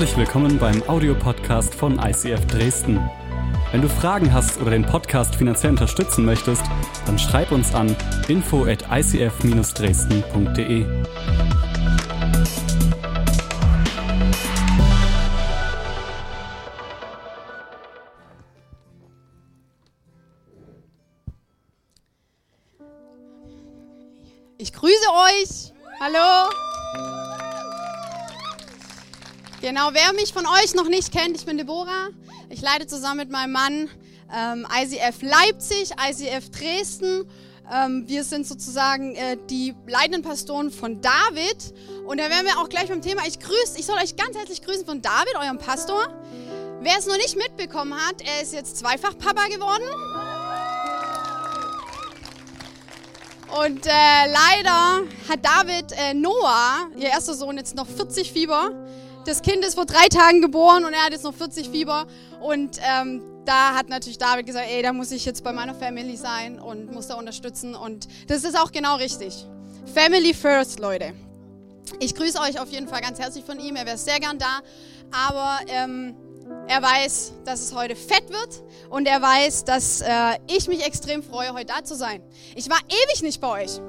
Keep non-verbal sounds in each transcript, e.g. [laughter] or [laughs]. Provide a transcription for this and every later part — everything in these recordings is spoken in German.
Herzlich willkommen beim Audiopodcast von ICF Dresden. Wenn du Fragen hast oder den Podcast finanziell unterstützen möchtest, dann schreib uns an info at icf-dresden.de. Ich grüße euch. Hallo. Genau, wer mich von euch noch nicht kennt, ich bin Deborah. Ich leite zusammen mit meinem Mann ähm, ICF Leipzig, ICF Dresden. Ähm, wir sind sozusagen äh, die leitenden Pastoren von David. Und da wären wir auch gleich beim Thema. Ich grüße, ich soll euch ganz herzlich grüßen von David, eurem Pastor. Wer es noch nicht mitbekommen hat, er ist jetzt zweifach Papa geworden. Und äh, leider hat David äh, Noah, ihr erster Sohn, jetzt noch 40 Fieber. Das Kind ist vor drei Tagen geboren und er hat jetzt noch 40 Fieber. Und ähm, da hat natürlich David gesagt, ey, da muss ich jetzt bei meiner Family sein und muss da unterstützen. Und das ist auch genau richtig. Family first, Leute. Ich grüße euch auf jeden Fall ganz herzlich von ihm. Er wäre sehr gern da. Aber ähm, er weiß, dass es heute fett wird und er weiß, dass äh, ich mich extrem freue, heute da zu sein. Ich war ewig nicht bei euch.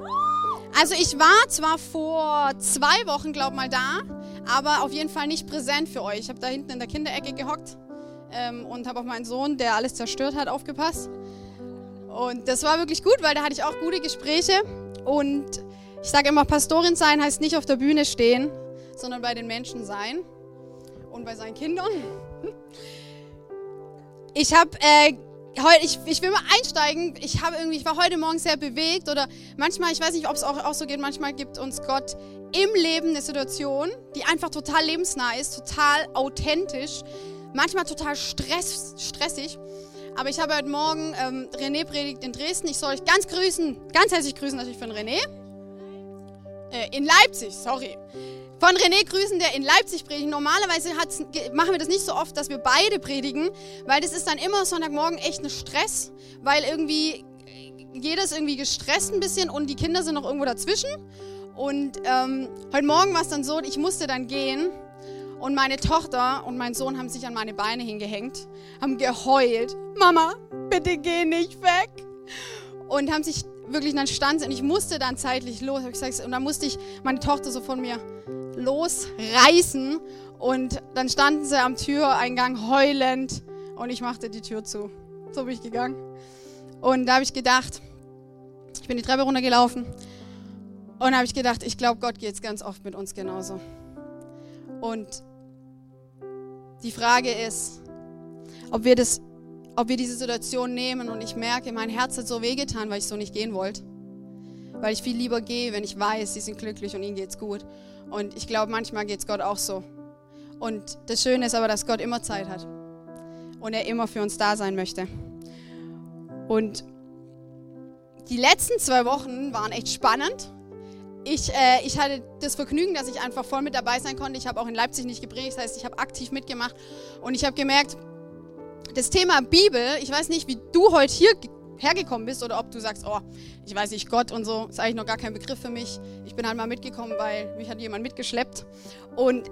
Also ich war zwar vor zwei Wochen, glaube mal, da, aber auf jeden Fall nicht präsent für euch. Ich habe da hinten in der Kinderecke gehockt ähm, und habe auf meinen Sohn, der alles zerstört hat, aufgepasst. Und das war wirklich gut, weil da hatte ich auch gute Gespräche. Und ich sage immer, Pastorin sein heißt nicht auf der Bühne stehen, sondern bei den Menschen sein und bei seinen Kindern. Ich habe äh, heute, ich, ich will mal einsteigen. Ich habe irgendwie, ich war heute Morgen sehr bewegt oder manchmal, ich weiß nicht, ob es auch, auch so geht, manchmal gibt uns Gott im Leben eine Situation, die einfach total lebensnah ist, total authentisch, manchmal total stress, stressig. Aber ich habe heute Morgen ähm, René predigt in Dresden. Ich soll euch ganz grüßen, ganz herzlich grüßen natürlich von René. Äh, in Leipzig, sorry von René grüßen, der in Leipzig predigt. Normalerweise machen wir das nicht so oft, dass wir beide predigen, weil das ist dann immer Sonntagmorgen echt ein Stress, weil irgendwie jeder ist irgendwie gestresst ein bisschen und die Kinder sind noch irgendwo dazwischen. Und ähm, heute Morgen war es dann so, ich musste dann gehen und meine Tochter und mein Sohn haben sich an meine Beine hingehängt, haben geheult. Mama, bitte geh nicht weg. Und haben sich wirklich dann stand und ich musste dann zeitlich los. Und dann musste ich meine Tochter so von mir losreißen. Und dann standen sie am Türeingang heulend und ich machte die Tür zu. So bin ich gegangen. Und da habe ich gedacht, ich bin die Treppe runtergelaufen und habe ich gedacht, ich glaube, Gott geht es ganz oft mit uns genauso. Und die Frage ist, ob wir, das, ob wir diese Situation nehmen und ich merke, mein Herz hat so wehgetan, weil ich so nicht gehen wollte. Weil ich viel lieber gehe, wenn ich weiß, sie sind glücklich und ihnen geht's gut. Und ich glaube, manchmal geht es Gott auch so. Und das Schöne ist aber, dass Gott immer Zeit hat und er immer für uns da sein möchte. Und die letzten zwei Wochen waren echt spannend. Ich, äh, ich hatte das Vergnügen, dass ich einfach voll mit dabei sein konnte. Ich habe auch in Leipzig nicht geprägt, das heißt, ich habe aktiv mitgemacht. Und ich habe gemerkt, das Thema Bibel, ich weiß nicht, wie du heute hier hergekommen bist oder ob du sagst, oh, ich weiß nicht, Gott und so, ist eigentlich noch gar kein Begriff für mich. Ich bin halt mal mitgekommen, weil mich hat jemand mitgeschleppt. Und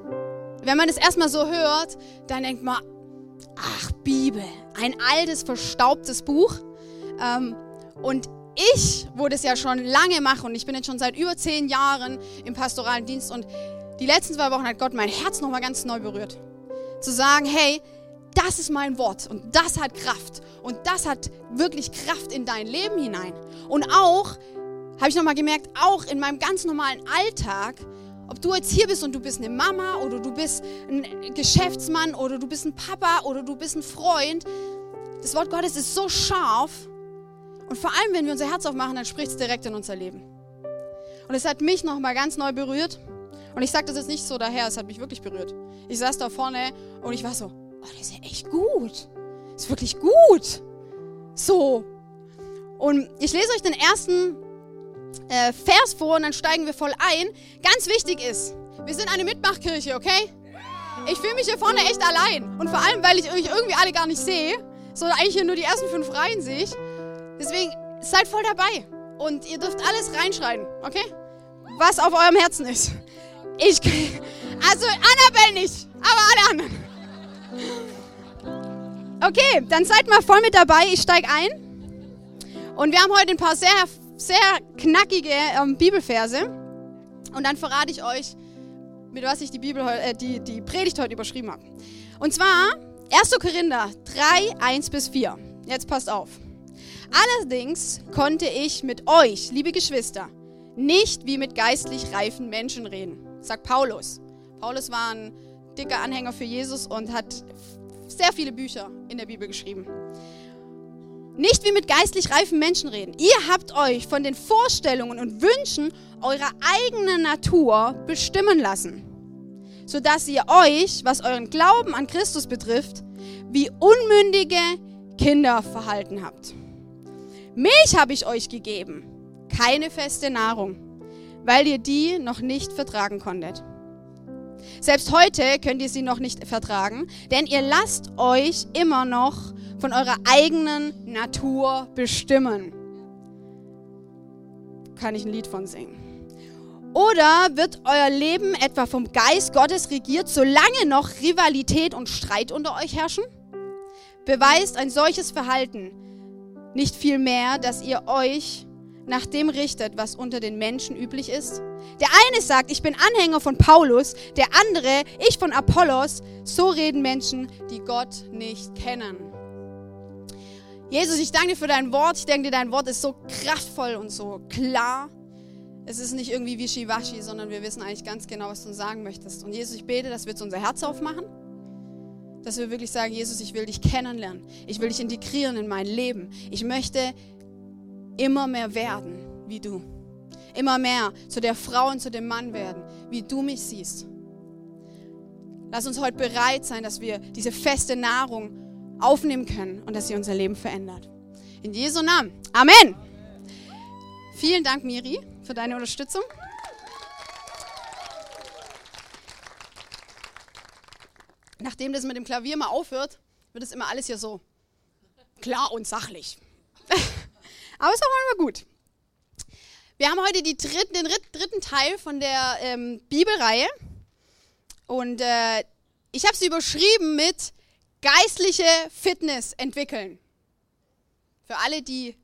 wenn man das erstmal so hört, dann denkt man, ach, Bibel, ein altes, verstaubtes Buch. Ähm, und ich, wo das ja schon lange mache und ich bin jetzt schon seit über zehn Jahren im pastoralen Dienst und die letzten zwei Wochen hat Gott mein Herz nochmal ganz neu berührt. Zu sagen, hey, das ist mein Wort und das hat Kraft und das hat wirklich Kraft in dein Leben hinein. Und auch, habe ich nochmal gemerkt, auch in meinem ganz normalen Alltag, ob du jetzt hier bist und du bist eine Mama oder du bist ein Geschäftsmann oder du bist ein Papa oder du bist ein Freund, das Wort Gottes ist so scharf und vor allem, wenn wir unser Herz aufmachen, dann spricht es direkt in unser Leben. Und es hat mich nochmal ganz neu berührt. Und ich sage das jetzt nicht so daher, es hat mich wirklich berührt. Ich saß da vorne und ich war so, oh, das ist ja echt gut. Ist wirklich gut. So. Und ich lese euch den ersten äh, Vers vor und dann steigen wir voll ein. Ganz wichtig ist, wir sind eine Mitmachkirche, okay? Ich fühle mich hier vorne echt allein. Und vor allem, weil ich euch irgendwie alle gar nicht sehe, sondern eigentlich hier nur die ersten fünf Reihen sehe ich. Deswegen seid voll dabei. Und ihr dürft alles reinschreien, okay? Was auf eurem Herzen ist. Ich, Also Annabelle nicht, aber alle anderen. Okay, dann seid mal voll mit dabei. Ich steige ein. Und wir haben heute ein paar sehr, sehr knackige ähm, Bibelverse. Und dann verrate ich euch, mit was ich die, Bibel, äh, die, die Predigt heute überschrieben habe. Und zwar 1. Korinther 3, 1 bis 4. Jetzt passt auf. Allerdings konnte ich mit euch, liebe Geschwister, nicht wie mit geistlich reifen Menschen reden, sagt Paulus. Paulus war ein dicker Anhänger für Jesus und hat sehr viele Bücher in der Bibel geschrieben. Nicht wie mit geistlich reifen Menschen reden. Ihr habt euch von den Vorstellungen und Wünschen eurer eigenen Natur bestimmen lassen, sodass ihr euch, was euren Glauben an Christus betrifft, wie unmündige Kinder verhalten habt. Milch habe ich euch gegeben, keine feste Nahrung, weil ihr die noch nicht vertragen konntet. Selbst heute könnt ihr sie noch nicht vertragen, denn ihr lasst euch immer noch von eurer eigenen Natur bestimmen. Kann ich ein Lied von singen. Oder wird euer Leben etwa vom Geist Gottes regiert, solange noch Rivalität und Streit unter euch herrschen? Beweist ein solches Verhalten nicht viel mehr, dass ihr euch nach dem richtet, was unter den Menschen üblich ist? Der eine sagt, ich bin Anhänger von Paulus, der andere, ich von Apollos. So reden Menschen, die Gott nicht kennen. Jesus, ich danke dir für dein Wort. Ich denke dir, dein Wort ist so kraftvoll und so klar. Es ist nicht irgendwie wischiwaschi, sondern wir wissen eigentlich ganz genau, was du uns sagen möchtest. Und Jesus, ich bete, dass wir jetzt unser Herz aufmachen dass wir wirklich sagen, Jesus, ich will dich kennenlernen. Ich will dich integrieren in mein Leben. Ich möchte immer mehr werden wie du. Immer mehr zu der Frau und zu dem Mann werden, wie du mich siehst. Lass uns heute bereit sein, dass wir diese feste Nahrung aufnehmen können und dass sie unser Leben verändert. In Jesu Namen. Amen. Vielen Dank, Miri, für deine Unterstützung. nachdem das mit dem Klavier mal aufhört, wird es immer alles hier so klar und sachlich. Aber es ist auch mal gut. Wir haben heute dritten, den dritten Teil von der ähm, Bibelreihe. Und äh, ich habe sie überschrieben mit geistliche Fitness entwickeln. Für alle, die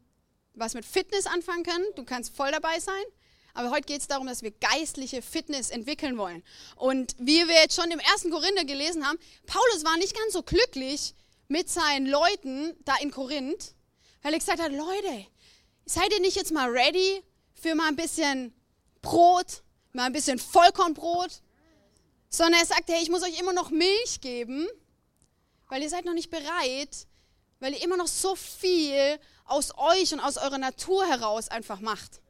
was mit Fitness anfangen können, du kannst voll dabei sein. Aber heute geht es darum, dass wir geistliche Fitness entwickeln wollen. Und wie wir jetzt schon im ersten Korinther gelesen haben, Paulus war nicht ganz so glücklich mit seinen Leuten da in Korinth, weil er gesagt hat, Leute, seid ihr nicht jetzt mal ready für mal ein bisschen Brot, mal ein bisschen Vollkornbrot? Sondern er sagt, hey, ich muss euch immer noch Milch geben, weil ihr seid noch nicht bereit, weil ihr immer noch so viel aus euch und aus eurer Natur heraus einfach macht.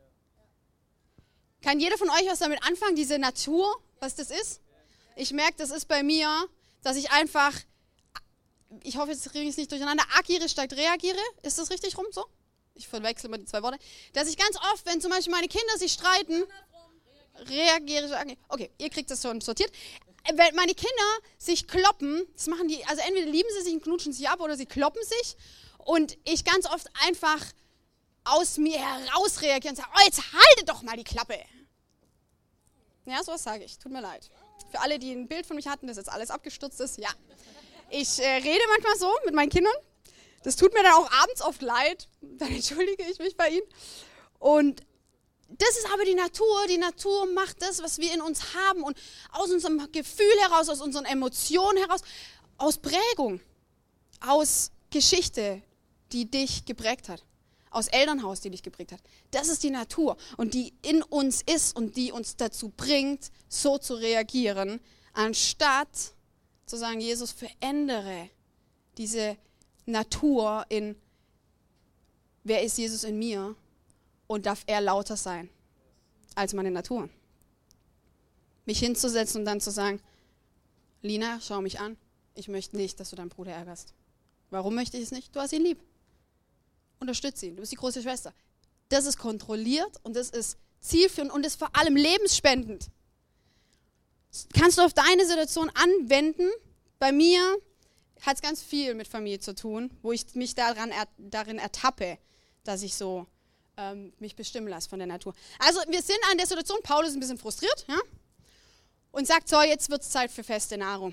Kann jeder von euch was damit anfangen, diese Natur, was das ist? Ich merke, das ist bei mir, dass ich einfach, ich hoffe, jetzt kriege ich es nicht durcheinander, agiere statt reagiere. Ist das richtig rum so? Ich verwechsel mal die zwei Worte. Dass ich ganz oft, wenn zum Beispiel meine Kinder sich streiten, reagiere, reagiere. Okay, ihr kriegt das schon sortiert. Wenn meine Kinder sich kloppen, das machen die, also entweder lieben sie sich und knutschen sich ab oder sie kloppen sich. Und ich ganz oft einfach aus mir heraus reagiere und sage, oh, jetzt halte doch mal die Klappe. Ja, sowas sage ich. Tut mir leid. Für alle, die ein Bild von mich hatten, das jetzt alles abgestürzt ist, ja. Ich äh, rede manchmal so mit meinen Kindern. Das tut mir dann auch abends oft leid. [laughs] Dann entschuldige ich mich bei ihnen. Und das ist aber die Natur. Die Natur macht das, was wir in uns haben. Und aus unserem Gefühl heraus, aus unseren Emotionen heraus, aus Prägung, aus Geschichte, die dich geprägt hat aus Elternhaus, die dich geprägt hat. Das ist die Natur und die in uns ist und die uns dazu bringt, so zu reagieren, anstatt zu sagen, Jesus, verändere diese Natur in, wer ist Jesus in mir und darf er lauter sein als meine Natur. Mich hinzusetzen und dann zu sagen, Lina, schau mich an, ich möchte nicht, dass du deinen Bruder ärgerst. Warum möchte ich es nicht? Du hast ihn lieb unterstütze ihn. Du bist die große Schwester. Das ist kontrolliert und das ist zielführend und ist vor allem lebensspendend. Kannst du auf deine Situation anwenden. Bei mir hat es ganz viel mit Familie zu tun, wo ich mich daran, darin ertappe, dass ich so ähm, mich bestimmen lasse von der Natur. Also wir sind an der Situation, Paulus ist ein bisschen frustriert, ja? und sagt, so, jetzt wird es Zeit für feste Nahrung.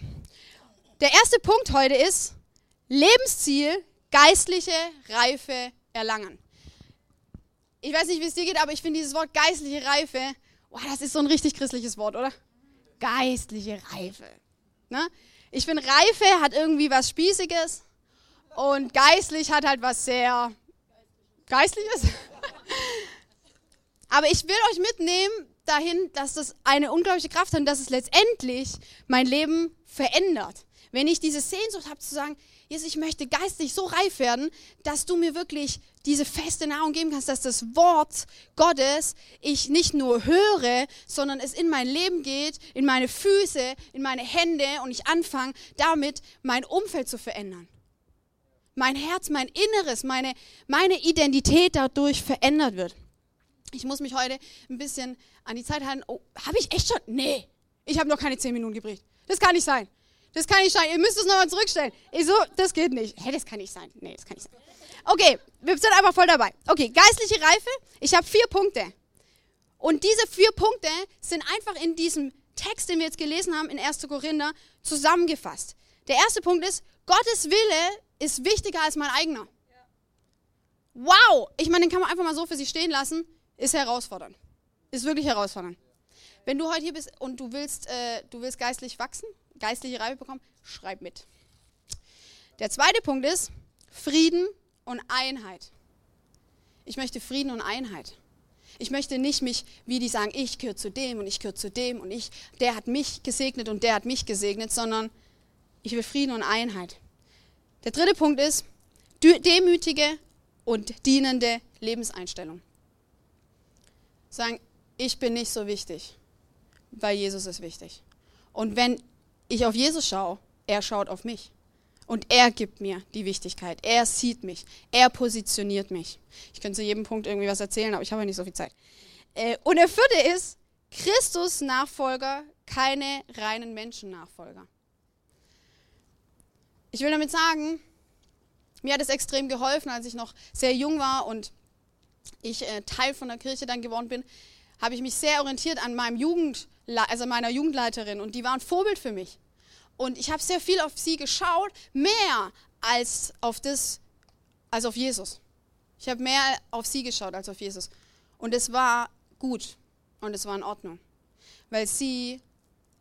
Der erste Punkt heute ist Lebensziel, geistliche Reife erlangen. Ich weiß nicht, wie es dir geht, aber ich finde dieses Wort geistliche Reife, oh, das ist so ein richtig christliches Wort, oder? Geistliche Reife. Ne? Ich finde, Reife hat irgendwie was Spießiges und geistlich hat halt was sehr Geistliches. [laughs] Aber ich will euch mitnehmen dahin, dass das eine unglaubliche Kraft hat und dass es letztendlich mein Leben verändert. Wenn ich diese Sehnsucht habe zu sagen, Jesus, ich möchte geistlich so reif werden, dass du mir wirklich diese feste Nahrung geben kannst, dass das Wort Gottes ich nicht nur höre, sondern es in mein Leben geht, in meine Füße, in meine Hände und ich anfange damit mein Umfeld zu verändern. Mein Herz, mein Inneres, meine, meine Identität dadurch verändert wird. Ich muss mich heute ein bisschen an die Zeit halten. Oh, habe ich echt schon? Nee, ich habe noch keine zehn Minuten gebricht. Das kann nicht sein. Das kann nicht sein. Ihr müsst es nochmal zurückstellen. Ich so, das geht nicht. Hä, das kann nicht sein. Nee, das kann nicht sein. Okay, wir sind einfach voll dabei. Okay, geistliche Reife. Ich habe vier Punkte. Und diese vier Punkte sind einfach in diesem Text, den wir jetzt gelesen haben, in 1. Korinther, zusammengefasst. Der erste Punkt ist, Gottes Wille ist wichtiger als mein eigener. Wow! Ich meine, den kann man einfach mal so für sich stehen lassen. Ist herausfordernd. Ist wirklich herausfordernd. Wenn du heute hier bist und du willst, äh, du willst geistlich wachsen, geistliche Reife bekommen, schreib mit. Der zweite Punkt ist Frieden und Einheit. Ich möchte Frieden und Einheit. Ich möchte nicht mich, wie die sagen, ich gehöre zu dem und ich gehöre zu dem und ich, der hat mich gesegnet und der hat mich gesegnet, sondern ich will Frieden und Einheit. Der dritte Punkt ist demütige und dienende Lebenseinstellung. Sagen, ich bin nicht so wichtig, weil Jesus ist wichtig. Und wenn ich auf Jesus schaue, er schaut auf mich. Und er gibt mir die Wichtigkeit. Er sieht mich. Er positioniert mich. Ich könnte zu jedem Punkt irgendwie was erzählen, aber ich habe ja nicht so viel Zeit. Äh, und der vierte ist, Christus Nachfolger, keine reinen Menschen-Nachfolger. Ich will damit sagen, mir hat es extrem geholfen, als ich noch sehr jung war und ich äh, Teil von der Kirche dann geworden bin, habe ich mich sehr orientiert an meinem Jugend, also meiner Jugendleiterin und die war ein Vorbild für mich. Und ich habe sehr viel auf sie geschaut, mehr als auf das, als auf Jesus. Ich habe mehr auf sie geschaut als auf Jesus. Und es war gut und es war in Ordnung, weil sie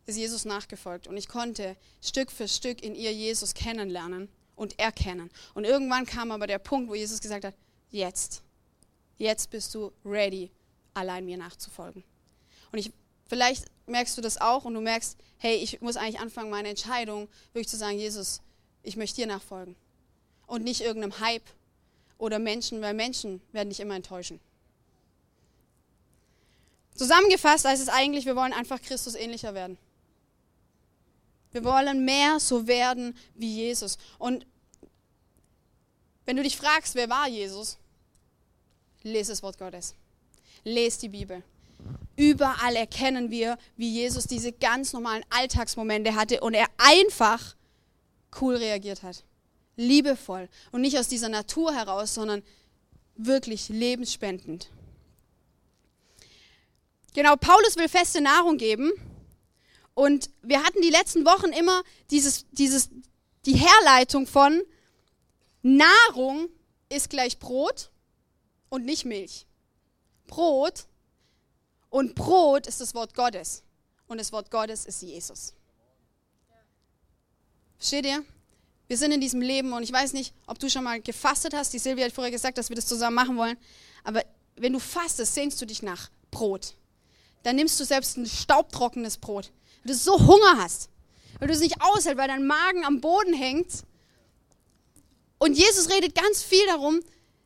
ist Jesus nachgefolgt und ich konnte Stück für Stück in ihr Jesus kennenlernen und erkennen. Und irgendwann kam aber der Punkt, wo Jesus gesagt hat, jetzt, jetzt bist du ready, allein mir nachzufolgen. Und ich, vielleicht merkst du das auch und du merkst, hey, ich muss eigentlich anfangen, meine Entscheidung wirklich zu sagen, Jesus, ich möchte dir nachfolgen. Und nicht irgendeinem Hype oder Menschen, weil Menschen werden dich immer enttäuschen. Zusammengefasst heißt es eigentlich, wir wollen einfach Christus ähnlicher werden. Wir wollen mehr so werden wie Jesus. Und wenn du dich fragst, wer war Jesus, lese das Wort Gottes. Lese die Bibel. Überall erkennen wir, wie Jesus diese ganz normalen Alltagsmomente hatte und er einfach cool reagiert hat. Liebevoll. Und nicht aus dieser Natur heraus, sondern wirklich lebensspendend. Genau, Paulus will feste Nahrung geben. Und wir hatten die letzten Wochen immer dieses, dieses, die Herleitung von Nahrung ist gleich Brot und nicht Milch. Brot und Brot ist das Wort Gottes und das Wort Gottes ist Jesus. Versteht ihr? Wir sind in diesem Leben und ich weiß nicht, ob du schon mal gefastet hast. Die Silvia hat vorher gesagt, dass wir das zusammen machen wollen. Aber wenn du fastest, sehnst du dich nach Brot. Dann nimmst du selbst ein staubtrockenes Brot weil du so Hunger hast, weil du es nicht aushältst, weil dein Magen am Boden hängt. Und Jesus redet ganz viel darum,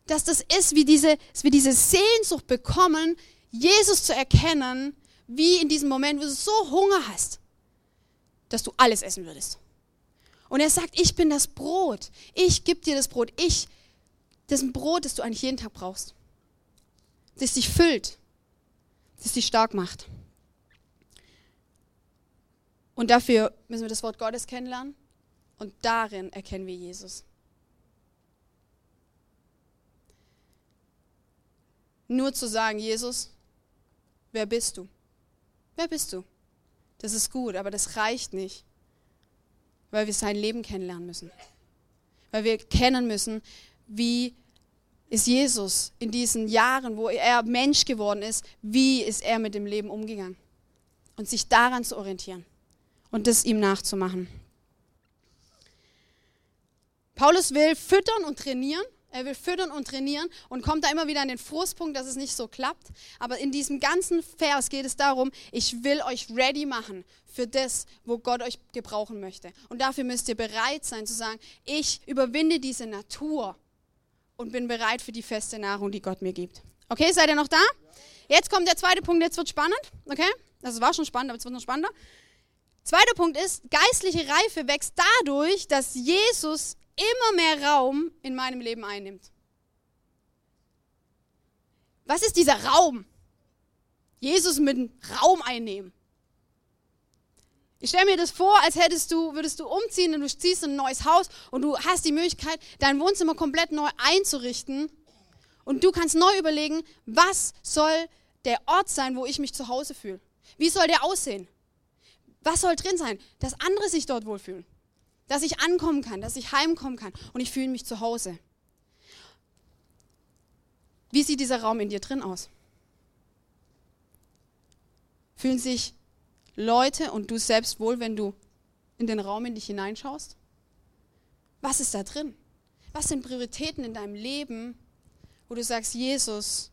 dass das ist, wie diese, wie diese Sehnsucht bekommen, Jesus zu erkennen, wie in diesem Moment, wo du so Hunger hast, dass du alles essen würdest. Und er sagt, ich bin das Brot. Ich gebe dir das Brot. Ich, das ist ein Brot, das du eigentlich jeden Tag brauchst. Das dich füllt. Das dich stark macht. Und dafür müssen wir das Wort Gottes kennenlernen und darin erkennen wir Jesus. Nur zu sagen, Jesus, wer bist du? Wer bist du? Das ist gut, aber das reicht nicht, weil wir sein Leben kennenlernen müssen. Weil wir kennen müssen, wie ist Jesus in diesen Jahren, wo er Mensch geworden ist, wie ist er mit dem Leben umgegangen. Und sich daran zu orientieren und das ihm nachzumachen. Paulus will füttern und trainieren. Er will füttern und trainieren und kommt da immer wieder an den Frustpunkt, dass es nicht so klappt. Aber in diesem ganzen Vers geht es darum, ich will euch ready machen für das, wo Gott euch gebrauchen möchte. Und dafür müsst ihr bereit sein zu sagen, ich überwinde diese Natur und bin bereit für die feste Nahrung, die Gott mir gibt. Okay, seid ihr noch da? Jetzt kommt der zweite Punkt, jetzt wird spannend. Okay? Das war schon spannend, aber es wird noch spannender. Zweiter Punkt ist, geistliche Reife wächst dadurch, dass Jesus immer mehr Raum in meinem Leben einnimmt. Was ist dieser Raum? Jesus mit Raum einnehmen. Ich stelle mir das vor, als hättest du, würdest du umziehen und du ziehst in ein neues Haus und du hast die Möglichkeit, dein Wohnzimmer komplett neu einzurichten. Und du kannst neu überlegen, was soll der Ort sein, wo ich mich zu Hause fühle? Wie soll der aussehen? Was soll drin sein, dass andere sich dort wohlfühlen? Dass ich ankommen kann, dass ich heimkommen kann und ich fühle mich zu Hause. Wie sieht dieser Raum in dir drin aus? Fühlen sich Leute und du selbst wohl, wenn du in den Raum in dich hineinschaust? Was ist da drin? Was sind Prioritäten in deinem Leben, wo du sagst, Jesus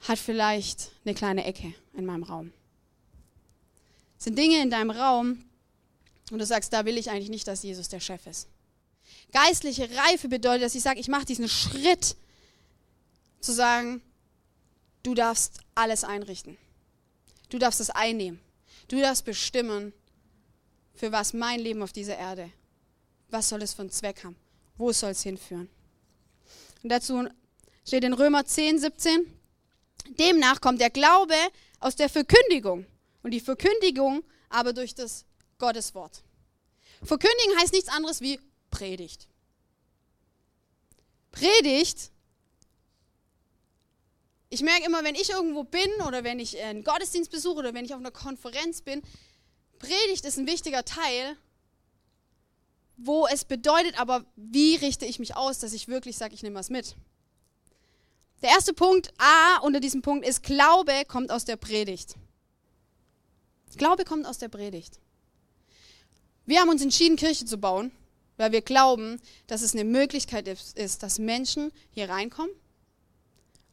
hat vielleicht eine kleine Ecke in meinem Raum? sind Dinge in deinem Raum, und du sagst, da will ich eigentlich nicht, dass Jesus der Chef ist. Geistliche Reife bedeutet, dass ich sage, ich mache diesen Schritt zu sagen, du darfst alles einrichten. Du darfst es einnehmen. Du darfst bestimmen, für was mein Leben auf dieser Erde, was soll es für einen Zweck haben, wo soll es hinführen. Und dazu steht in Römer 10, 17, demnach kommt der Glaube aus der Verkündigung und die Verkündigung aber durch das Gottes Wort. Verkündigen heißt nichts anderes wie Predigt. Predigt, ich merke immer, wenn ich irgendwo bin oder wenn ich einen Gottesdienst besuche oder wenn ich auf einer Konferenz bin, Predigt ist ein wichtiger Teil, wo es bedeutet, aber wie richte ich mich aus, dass ich wirklich sage, ich nehme was mit. Der erste Punkt A unter diesem Punkt ist, Glaube kommt aus der Predigt. Glaube kommt aus der Predigt. Wir haben uns entschieden, Kirche zu bauen, weil wir glauben, dass es eine Möglichkeit ist, dass Menschen hier reinkommen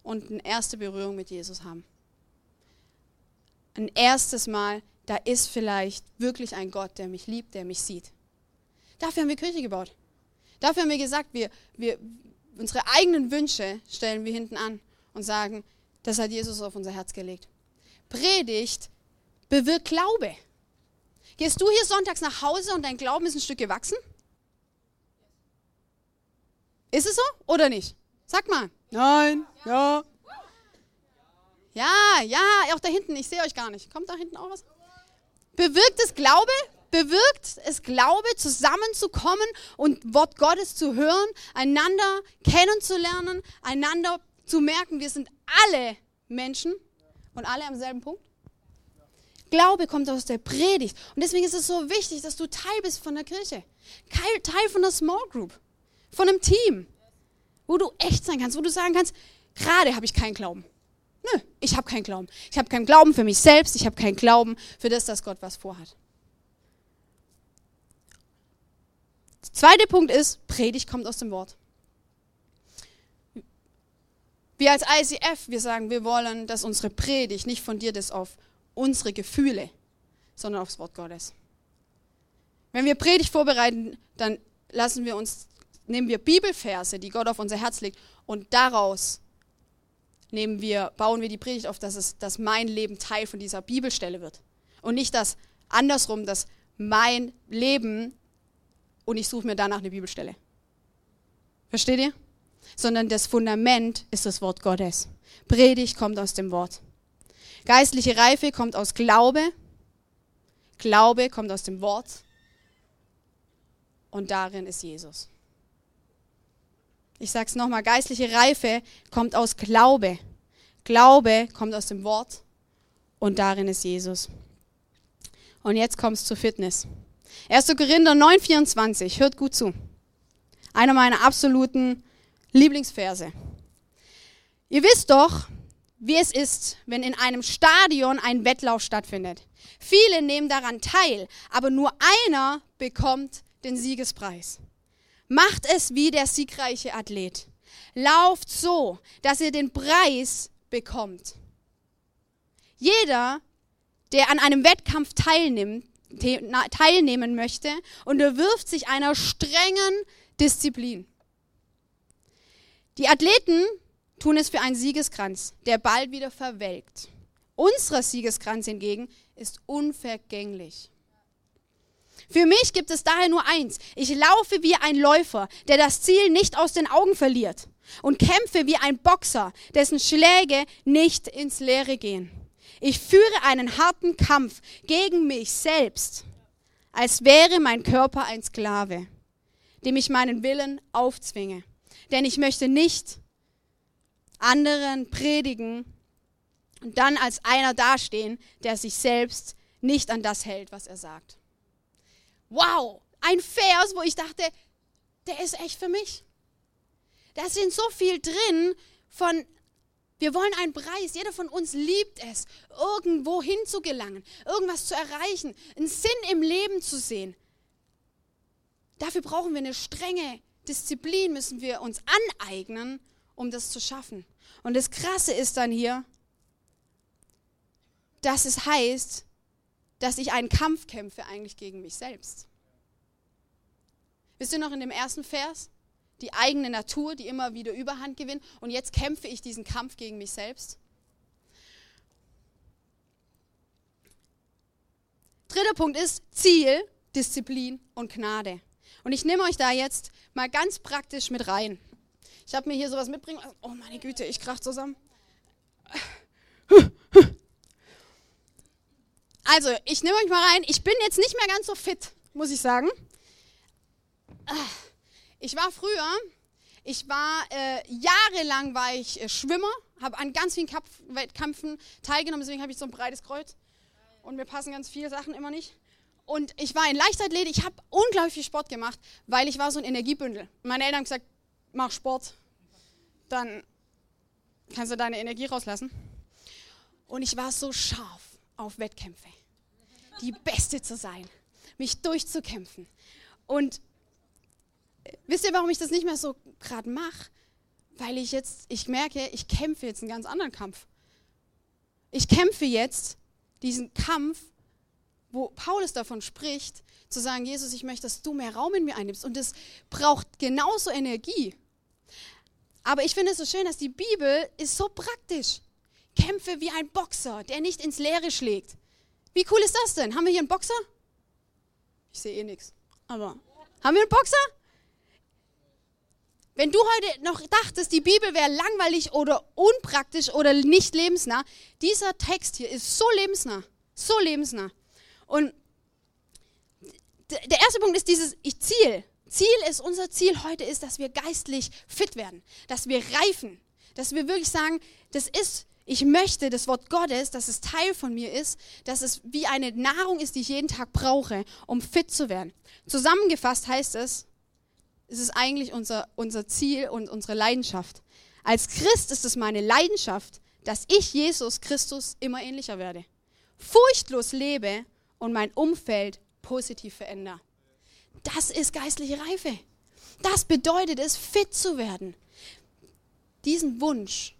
und eine erste Berührung mit Jesus haben. Ein erstes Mal, da ist vielleicht wirklich ein Gott, der mich liebt, der mich sieht. Dafür haben wir Kirche gebaut. Dafür haben wir gesagt, wir, wir, unsere eigenen Wünsche stellen wir hinten an und sagen, das hat Jesus auf unser Herz gelegt. Predigt bewirkt Glaube. Gehst du hier sonntags nach Hause und dein Glauben ist ein Stück gewachsen? Ist es so oder nicht? Sag mal. Nein, ja. Ja, ja, auch da hinten, ich sehe euch gar nicht. Kommt da hinten auch was? Bewirkt es Glaube? Bewirkt es Glaube, zusammenzukommen und Wort Gottes zu hören, einander kennenzulernen, einander zu merken, wir sind alle Menschen und alle am selben Punkt? Glaube kommt aus der Predigt. Und deswegen ist es so wichtig, dass du Teil bist von der Kirche. Teil von der Small Group. Von einem Team. Wo du echt sein kannst. Wo du sagen kannst, gerade habe ich keinen Glauben. Nö, ich habe keinen Glauben. Ich habe keinen Glauben für mich selbst. Ich habe keinen Glauben für das, dass Gott was vorhat. Der zweite Punkt ist, Predigt kommt aus dem Wort. Wir als ICF, wir sagen, wir wollen, dass unsere Predigt nicht von dir das auf unsere Gefühle, sondern aufs Wort Gottes. Wenn wir Predigt vorbereiten, dann lassen wir uns, nehmen wir Bibelverse, die Gott auf unser Herz legt, und daraus nehmen wir, bauen wir die Predigt auf, dass, es, dass mein Leben Teil von dieser Bibelstelle wird. Und nicht das andersrum, dass mein Leben und ich suche mir danach eine Bibelstelle. Versteht ihr? Sondern das Fundament ist das Wort Gottes. Predigt kommt aus dem Wort. Geistliche Reife kommt aus Glaube. Glaube kommt aus dem Wort. Und darin ist Jesus. Ich sage es nochmal, geistliche Reife kommt aus Glaube. Glaube kommt aus dem Wort und darin ist Jesus. Und jetzt kommt es zur Fitness. 1. Korinther 9,24. Hört gut zu. Einer meiner absoluten Lieblingsverse. Ihr wisst doch, wie es ist, wenn in einem Stadion ein Wettlauf stattfindet. Viele nehmen daran teil, aber nur einer bekommt den Siegespreis. Macht es wie der siegreiche Athlet. Lauft so, dass ihr den Preis bekommt. Jeder, der an einem Wettkampf teilnimmt, teilnehmen möchte, unterwirft sich einer strengen Disziplin. Die Athleten tun es für einen Siegeskranz, der bald wieder verwelkt. Unser Siegeskranz hingegen ist unvergänglich. Für mich gibt es daher nur eins. Ich laufe wie ein Läufer, der das Ziel nicht aus den Augen verliert und kämpfe wie ein Boxer, dessen Schläge nicht ins Leere gehen. Ich führe einen harten Kampf gegen mich selbst, als wäre mein Körper ein Sklave, dem ich meinen Willen aufzwinge. Denn ich möchte nicht anderen predigen und dann als einer dastehen, der sich selbst nicht an das hält, was er sagt. Wow, ein Vers, wo ich dachte, der ist echt für mich. Da sind so viel drin von, wir wollen einen Preis. Jeder von uns liebt es, irgendwo hinzugelangen, irgendwas zu erreichen, einen Sinn im Leben zu sehen. Dafür brauchen wir eine strenge Disziplin, müssen wir uns aneignen, um das zu schaffen. Und das Krasse ist dann hier, dass es heißt, dass ich einen Kampf kämpfe eigentlich gegen mich selbst. Wisst ihr noch in dem ersten Vers? Die eigene Natur, die immer wieder Überhand gewinnt. Und jetzt kämpfe ich diesen Kampf gegen mich selbst. Dritter Punkt ist Ziel, Disziplin und Gnade. Und ich nehme euch da jetzt mal ganz praktisch mit rein. Ich habe mir hier sowas mitbringen. Oh meine Güte, ich krach zusammen. Also, ich nehme euch mal rein. Ich bin jetzt nicht mehr ganz so fit, muss ich sagen. Ich war früher, ich war äh, jahrelang war ich äh, Schwimmer, habe an ganz vielen Kampf Wettkämpfen teilgenommen, deswegen habe ich so ein breites Kreuz und mir passen ganz viele Sachen immer nicht. Und ich war in Leichtathletik, ich habe unglaublich viel Sport gemacht, weil ich war so ein Energiebündel. Meine Eltern haben gesagt, mach Sport, dann kannst du deine Energie rauslassen. Und ich war so scharf auf Wettkämpfe, die Beste zu sein, mich durchzukämpfen. Und äh, wisst ihr, warum ich das nicht mehr so gerade mache? Weil ich jetzt, ich merke, ich kämpfe jetzt einen ganz anderen Kampf. Ich kämpfe jetzt diesen Kampf, wo Paulus davon spricht, zu sagen, Jesus, ich möchte, dass du mehr Raum in mir einnimmst. Und das braucht genauso Energie. Aber ich finde es so schön, dass die Bibel ist so praktisch. Kämpfe wie ein Boxer, der nicht ins Leere schlägt. Wie cool ist das denn? Haben wir hier einen Boxer? Ich sehe eh nichts. Aber haben wir einen Boxer? Wenn du heute noch dachtest, die Bibel wäre langweilig oder unpraktisch oder nicht lebensnah, dieser Text hier ist so lebensnah, so lebensnah. Und der erste Punkt ist dieses Ziel. Ziel ist, unser Ziel heute ist, dass wir geistlich fit werden, dass wir reifen, dass wir wirklich sagen, das ist, ich möchte das Wort Gottes, dass es Teil von mir ist, dass es wie eine Nahrung ist, die ich jeden Tag brauche, um fit zu werden. Zusammengefasst heißt es, es ist eigentlich unser, unser Ziel und unsere Leidenschaft. Als Christ ist es meine Leidenschaft, dass ich Jesus Christus immer ähnlicher werde, furchtlos lebe und mein Umfeld positiv verändere. Das ist geistliche Reife. Das bedeutet es, fit zu werden. Diesen Wunsch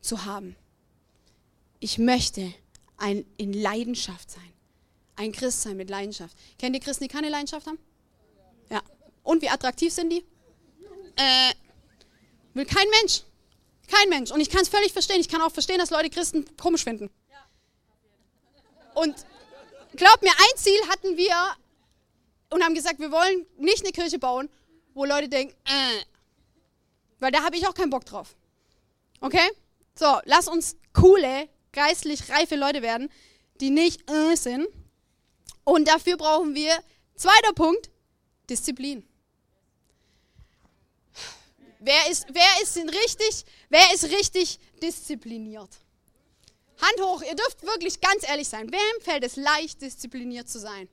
zu haben. Ich möchte ein, in Leidenschaft sein. Ein Christ sein mit Leidenschaft. Kennt ihr Christen, die keine Leidenschaft haben? Ja. Und wie attraktiv sind die? Äh, will kein Mensch. Kein Mensch. Und ich kann es völlig verstehen. Ich kann auch verstehen, dass Leute Christen komisch finden. Und glaubt mir, ein Ziel hatten wir und haben gesagt, wir wollen nicht eine Kirche bauen, wo Leute denken, äh, weil da habe ich auch keinen Bock drauf. Okay? So, lass uns coole, geistlich reife Leute werden, die nicht äh sind. Und dafür brauchen wir, zweiter Punkt, Disziplin. Wer ist, wer ist denn richtig, wer ist richtig diszipliniert? Hand hoch, ihr dürft wirklich ganz ehrlich sein. Wem fällt es leicht, diszipliniert zu sein?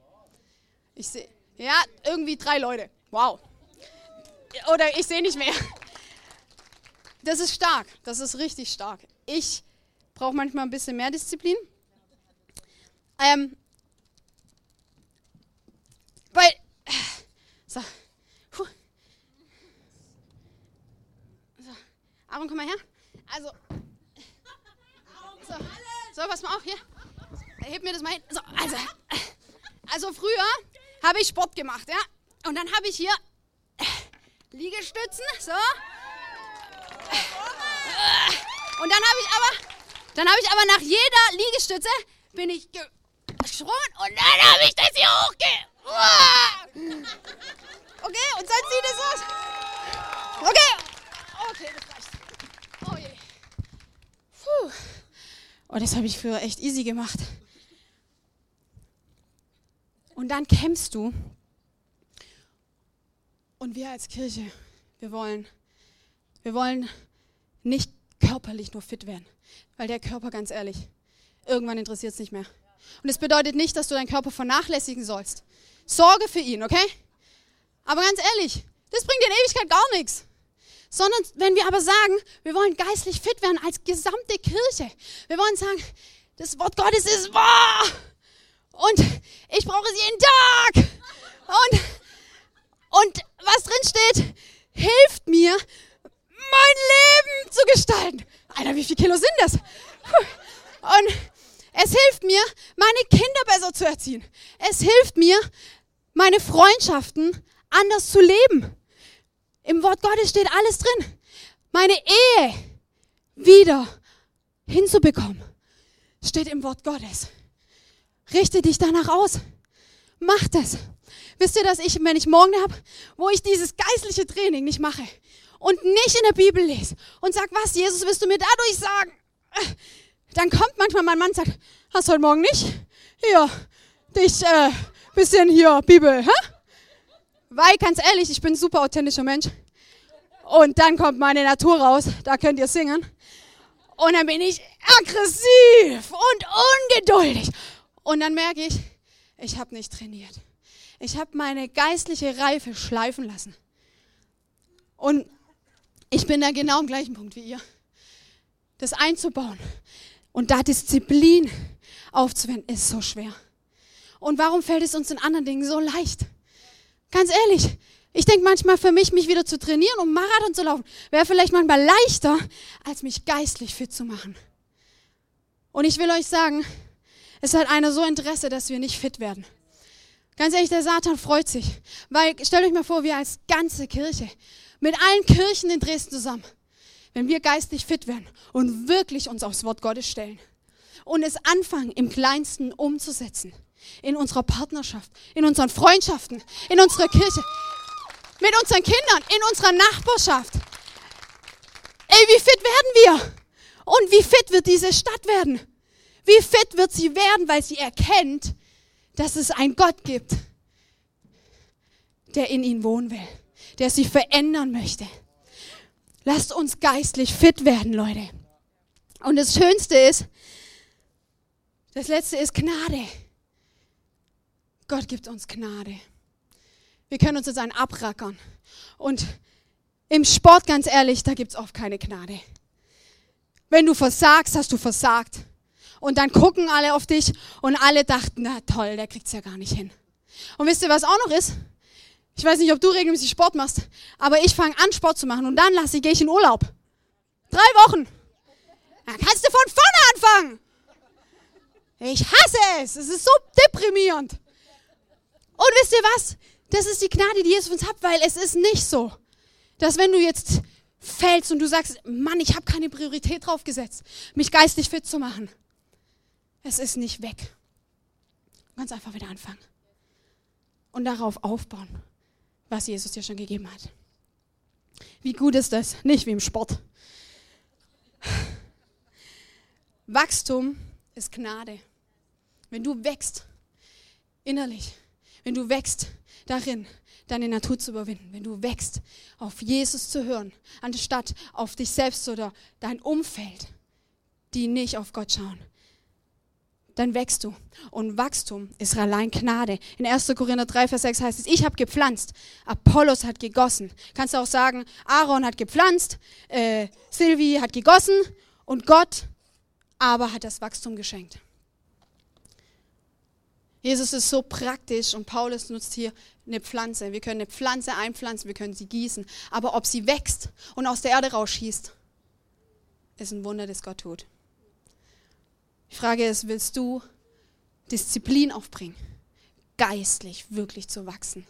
Ich sehe, ja, irgendwie drei Leute. Wow. Oder ich sehe nicht mehr. Das ist stark, das ist richtig stark. Ich brauche manchmal ein bisschen mehr Disziplin. Ähm, weil, so, puh. so, Aaron, komm mal her. Also, so, so, pass mal auf, hier. Heb mir das mal hin. So, also, also früher habe ich Sport gemacht, ja. Und dann habe ich hier Liegestützen, so. Und dann habe ich aber, dann habe ich aber nach jeder Liegestütze bin ich gesprungen und dann habe ich das hier hochge... Okay, und dann sieht es aus. Okay. Okay, das reicht. Oh je. Puh. Oh, das habe ich früher echt easy gemacht. Und dann kämpfst du. Und wir als Kirche, wir wollen, wir wollen nicht körperlich nur fit werden. Weil der Körper, ganz ehrlich, irgendwann interessiert es nicht mehr. Und es bedeutet nicht, dass du deinen Körper vernachlässigen sollst. Sorge für ihn, okay? Aber ganz ehrlich, das bringt dir in Ewigkeit gar nichts. Sondern wenn wir aber sagen, wir wollen geistlich fit werden als gesamte Kirche. Wir wollen sagen, das Wort Gottes ist wahr. Und ich brauche es jeden Tag. Und, und was drin steht, hilft mir, mein Leben zu gestalten. Alter, wie viele Kilo sind das? Und es hilft mir, meine Kinder besser zu erziehen. Es hilft mir, meine Freundschaften anders zu leben. Im Wort Gottes steht alles drin. Meine Ehe wieder hinzubekommen, steht im Wort Gottes. Richte dich danach aus. Mach das. Wisst ihr, dass ich, wenn ich morgen habe, wo ich dieses geistliche Training nicht mache und nicht in der Bibel lese und sag, was, Jesus, willst du mir dadurch sagen? Dann kommt manchmal mein Mann und sagt, hast du heute Morgen nicht? Hier, dich, äh, bisschen hier, Bibel, hä? Weil, ganz ehrlich, ich bin ein super authentischer Mensch. Und dann kommt meine Natur raus, da könnt ihr singen. Und dann bin ich aggressiv und ungeduldig. Und dann merke ich, ich habe nicht trainiert. Ich habe meine geistliche Reife schleifen lassen. Und ich bin da genau am gleichen Punkt wie ihr. Das einzubauen und da Disziplin aufzuwenden, ist so schwer. Und warum fällt es uns in anderen Dingen so leicht? Ganz ehrlich, ich denke manchmal für mich, mich wieder zu trainieren, um Marathon zu laufen, wäre vielleicht manchmal leichter, als mich geistlich fit zu machen. Und ich will euch sagen, es hat einer so Interesse, dass wir nicht fit werden. Ganz ehrlich, der Satan freut sich. Weil, stellt euch mal vor, wir als ganze Kirche, mit allen Kirchen in Dresden zusammen, wenn wir geistlich fit werden und wirklich uns aufs Wort Gottes stellen und es anfangen, im Kleinsten umzusetzen, in unserer Partnerschaft, in unseren Freundschaften, in unserer Kirche, mit unseren Kindern, in unserer Nachbarschaft. Ey, wie fit werden wir? Und wie fit wird diese Stadt werden? Wie fit wird sie werden, weil sie erkennt, dass es einen Gott gibt, der in ihnen wohnen will, der sie verändern möchte. Lasst uns geistlich fit werden, Leute. Und das Schönste ist, das Letzte ist Gnade. Gott gibt uns Gnade. Wir können uns jetzt einen abrackern. Und im Sport, ganz ehrlich, da gibt es oft keine Gnade. Wenn du versagst, hast du versagt. Und dann gucken alle auf dich und alle dachten, na toll, der kriegt es ja gar nicht hin. Und wisst ihr, was auch noch ist? Ich weiß nicht, ob du regelmäßig Sport machst, aber ich fange an, Sport zu machen und dann lasse ich, gehe ich in Urlaub. Drei Wochen. Dann kannst du von vorne anfangen. Ich hasse es. Es ist so deprimierend. Und wisst ihr was? Das ist die Gnade, die Jesus uns hat, weil es ist nicht so, dass wenn du jetzt fällst und du sagst, Mann, ich habe keine Priorität drauf gesetzt, mich geistig fit zu machen. Es ist nicht weg. Ganz einfach wieder anfangen. Und darauf aufbauen, was Jesus dir schon gegeben hat. Wie gut ist das? Nicht wie im Sport. Wachstum ist Gnade. Wenn du wächst innerlich, wenn du wächst darin, deine Natur zu überwinden, wenn du wächst, auf Jesus zu hören, anstatt auf dich selbst oder dein Umfeld, die nicht auf Gott schauen, dann wächst du. Und Wachstum ist allein Gnade. In 1. Korinther 3, Vers 6 heißt es, ich habe gepflanzt, Apollos hat gegossen. Kannst du auch sagen, Aaron hat gepflanzt, äh, Sylvie hat gegossen und Gott aber hat das Wachstum geschenkt. Jesus ist so praktisch und Paulus nutzt hier eine Pflanze. Wir können eine Pflanze einpflanzen, wir können sie gießen. Aber ob sie wächst und aus der Erde rausschießt, ist ein Wunder, das Gott tut. Die Frage ist, willst du Disziplin aufbringen, geistlich wirklich zu wachsen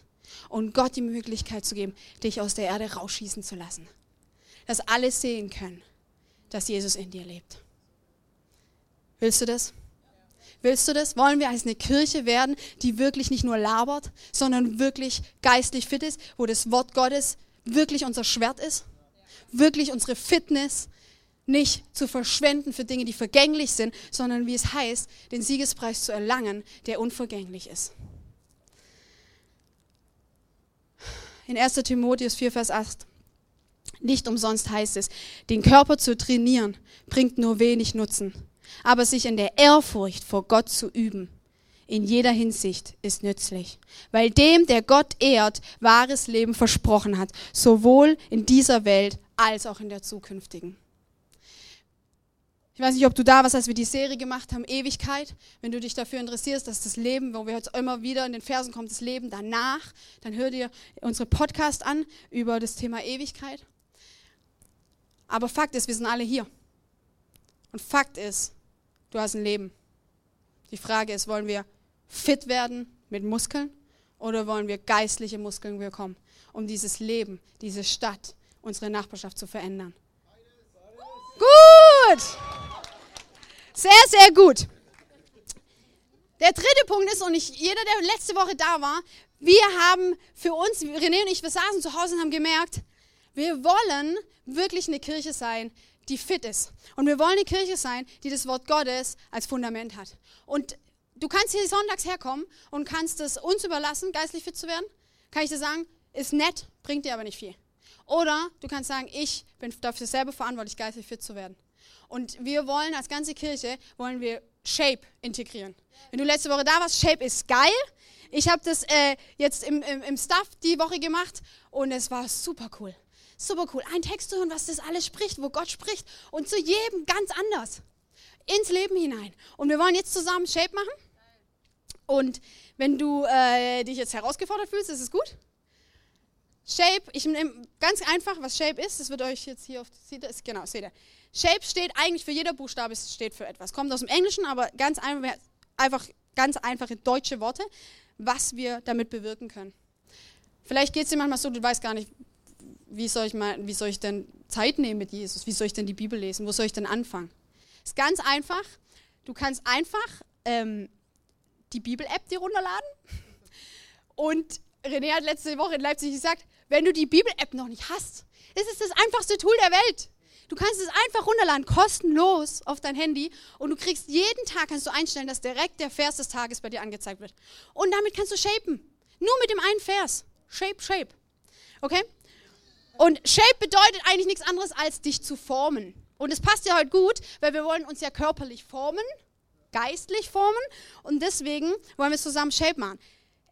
und Gott die Möglichkeit zu geben, dich aus der Erde rausschießen zu lassen? Dass alle sehen können, dass Jesus in dir lebt. Willst du das? Willst du das? Wollen wir als eine Kirche werden, die wirklich nicht nur labert, sondern wirklich geistlich fit ist, wo das Wort Gottes wirklich unser Schwert ist? Wirklich unsere Fitness nicht zu verschwenden für Dinge, die vergänglich sind, sondern wie es heißt, den Siegespreis zu erlangen, der unvergänglich ist. In 1 Timotheus 4, Vers 8. Nicht umsonst heißt es, den Körper zu trainieren, bringt nur wenig Nutzen aber sich in der Ehrfurcht vor Gott zu üben, in jeder Hinsicht ist nützlich, weil dem, der Gott ehrt, wahres Leben versprochen hat, sowohl in dieser Welt als auch in der zukünftigen. Ich weiß nicht, ob du da warst, als wir die Serie gemacht haben, Ewigkeit. Wenn du dich dafür interessierst, dass das Leben, wo wir jetzt immer wieder in den Versen kommen, das Leben danach, dann hör dir unsere Podcast an über das Thema Ewigkeit. Aber Fakt ist, wir sind alle hier. Und Fakt ist, du hast ein Leben. Die Frage ist, wollen wir fit werden mit Muskeln oder wollen wir geistliche Muskeln bekommen, um dieses Leben, diese Stadt, unsere Nachbarschaft zu verändern? Gut! Sehr, sehr gut. Der dritte Punkt ist, und ich, jeder, der letzte Woche da war, wir haben für uns, René und ich, wir saßen zu Hause und haben gemerkt, wir wollen wirklich eine Kirche sein, die fit ist. Und wir wollen eine Kirche sein, die das Wort Gottes als Fundament hat. Und du kannst hier sonntags herkommen und kannst es uns überlassen, geistlich fit zu werden. Kann ich dir sagen, ist nett, bringt dir aber nicht viel. Oder du kannst sagen, ich bin dafür selber verantwortlich, geistlich fit zu werden. Und wir wollen als ganze Kirche, wollen wir Shape integrieren. Wenn du letzte Woche da warst, Shape ist geil. Ich habe das äh, jetzt im, im, im Stuff die Woche gemacht und es war super cool super cool, einen Text zu hören, was das alles spricht, wo Gott spricht und zu jedem ganz anders ins Leben hinein. Und wir wollen jetzt zusammen Shape machen. Und wenn du äh, dich jetzt herausgefordert fühlst, ist es gut. Shape, ich nehme ganz einfach, was Shape ist, das wird euch jetzt hier auf, sieht das, genau, seht ihr. Shape steht eigentlich für jeder Buchstabe, steht für etwas. Kommt aus dem Englischen, aber ganz einfach, einfach ganz einfache deutsche Worte, was wir damit bewirken können. Vielleicht geht es dir manchmal so, du weißt gar nicht, wie soll ich mal, wie soll ich denn Zeit nehmen mit Jesus? Wie soll ich denn die Bibel lesen? Wo soll ich denn anfangen? Ist ganz einfach. Du kannst einfach ähm, die Bibel-App dir runterladen. [laughs] Und René hat letzte Woche in Leipzig gesagt, wenn du die Bibel-App noch nicht hast, ist es das einfachste Tool der Welt. Du kannst es einfach runterladen, kostenlos auf dein Handy und du kriegst jeden Tag, kannst du einstellen, dass direkt der Vers des Tages bei dir angezeigt wird. Und damit kannst du shapen. Nur mit dem einen Vers. Shape, shape. Okay? Und Shape bedeutet eigentlich nichts anderes als dich zu formen. Und es passt ja heute gut, weil wir wollen uns ja körperlich formen, geistlich formen. Und deswegen wollen wir zusammen Shape machen.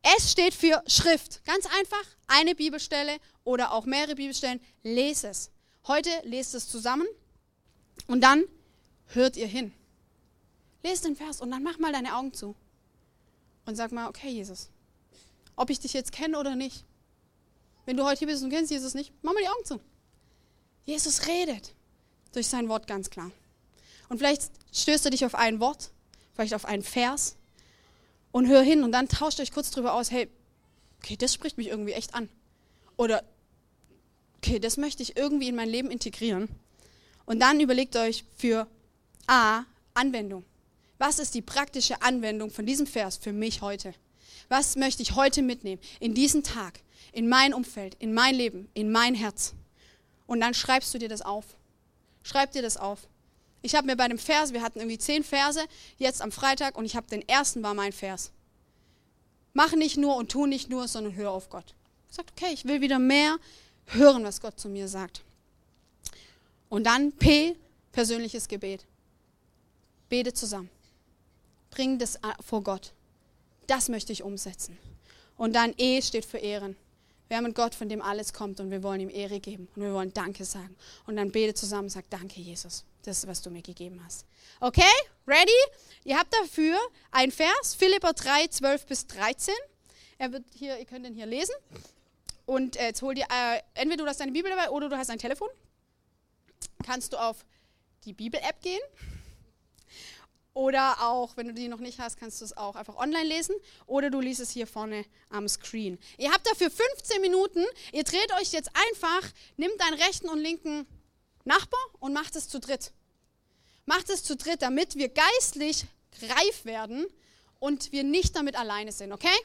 S steht für Schrift. Ganz einfach, eine Bibelstelle oder auch mehrere Bibelstellen. Lese es. Heute lest es zusammen und dann hört ihr hin. Lest den Vers und dann mach mal deine Augen zu. Und sag mal, okay, Jesus, ob ich dich jetzt kenne oder nicht, wenn du heute hier bist und kennst Jesus nicht, mach mal die Augen zu. Jesus redet durch sein Wort ganz klar. Und vielleicht stößt er dich auf ein Wort, vielleicht auf einen Vers und hör hin und dann tauscht euch kurz drüber aus, hey, okay, das spricht mich irgendwie echt an. Oder, okay, das möchte ich irgendwie in mein Leben integrieren. Und dann überlegt euch für A, Anwendung. Was ist die praktische Anwendung von diesem Vers für mich heute? Was möchte ich heute mitnehmen in diesen Tag? in mein Umfeld, in mein Leben, in mein Herz. Und dann schreibst du dir das auf. Schreib dir das auf. Ich habe mir bei dem Vers, wir hatten irgendwie zehn Verse, jetzt am Freitag, und ich habe den ersten war mein Vers. Mach nicht nur und tu nicht nur, sondern hör auf Gott. Ich sage, okay, ich will wieder mehr hören, was Gott zu mir sagt. Und dann P, persönliches Gebet. Bete zusammen. bring das vor Gott. Das möchte ich umsetzen. Und dann E steht für Ehren. Wir haben einen Gott, von dem alles kommt und wir wollen ihm Ehre geben und wir wollen Danke sagen. Und dann bete zusammen und sag Danke, Jesus. Das ist, was du mir gegeben hast. Okay? Ready? Ihr habt dafür ein Vers, Philipper 3, 12 bis 13. Er wird hier, ihr könnt ihn hier lesen. Und äh, jetzt hol dir, äh, entweder du hast deine Bibel dabei oder du hast ein Telefon. Kannst du auf die Bibel-App gehen. Oder auch, wenn du die noch nicht hast, kannst du es auch einfach online lesen. Oder du liest es hier vorne am Screen. Ihr habt dafür 15 Minuten. Ihr dreht euch jetzt einfach, nimmt deinen rechten und linken Nachbar und macht es zu dritt. Macht es zu dritt, damit wir geistlich reif werden und wir nicht damit alleine sind, okay?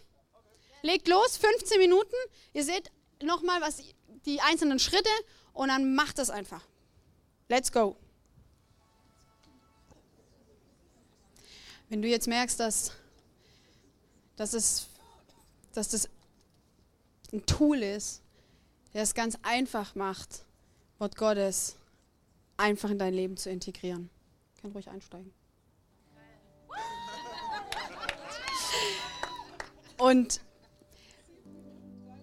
Legt los, 15 Minuten. Ihr seht nochmal was die einzelnen Schritte und dann macht es einfach. Let's go. Wenn du jetzt merkst, dass, dass, es, dass das ein Tool ist, der es ganz einfach macht, Wort Gottes einfach in dein Leben zu integrieren. Ich kann ruhig einsteigen. Und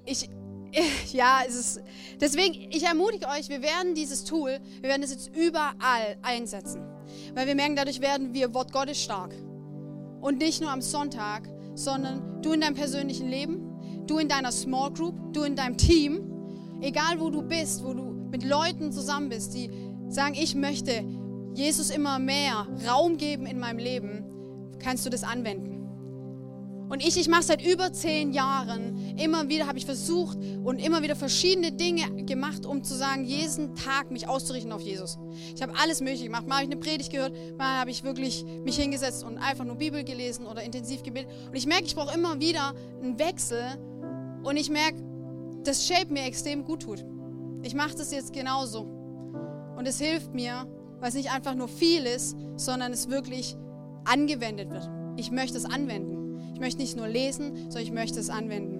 ich, [laughs] ja, es ist, deswegen, ich ermutige euch, wir werden dieses Tool, wir werden es jetzt überall einsetzen. Weil wir merken, dadurch werden wir Wort Gottes stark. Und nicht nur am Sonntag, sondern du in deinem persönlichen Leben, du in deiner Small Group, du in deinem Team, egal wo du bist, wo du mit Leuten zusammen bist, die sagen, ich möchte Jesus immer mehr Raum geben in meinem Leben, kannst du das anwenden. Und ich, ich mache seit über zehn Jahren, immer wieder habe ich versucht und immer wieder verschiedene Dinge gemacht, um zu sagen, jeden Tag mich auszurichten auf Jesus. Ich habe alles Mögliche gemacht. Mal habe ich eine Predigt gehört, mal habe ich wirklich mich hingesetzt und einfach nur Bibel gelesen oder intensiv gebetet. Und ich merke, ich brauche immer wieder einen Wechsel und ich merke, das Shape mir extrem gut tut. Ich mache das jetzt genauso. Und es hilft mir, weil es nicht einfach nur viel ist, sondern es wirklich angewendet wird. Ich möchte es anwenden. Ich möchte nicht nur lesen, sondern ich möchte es anwenden.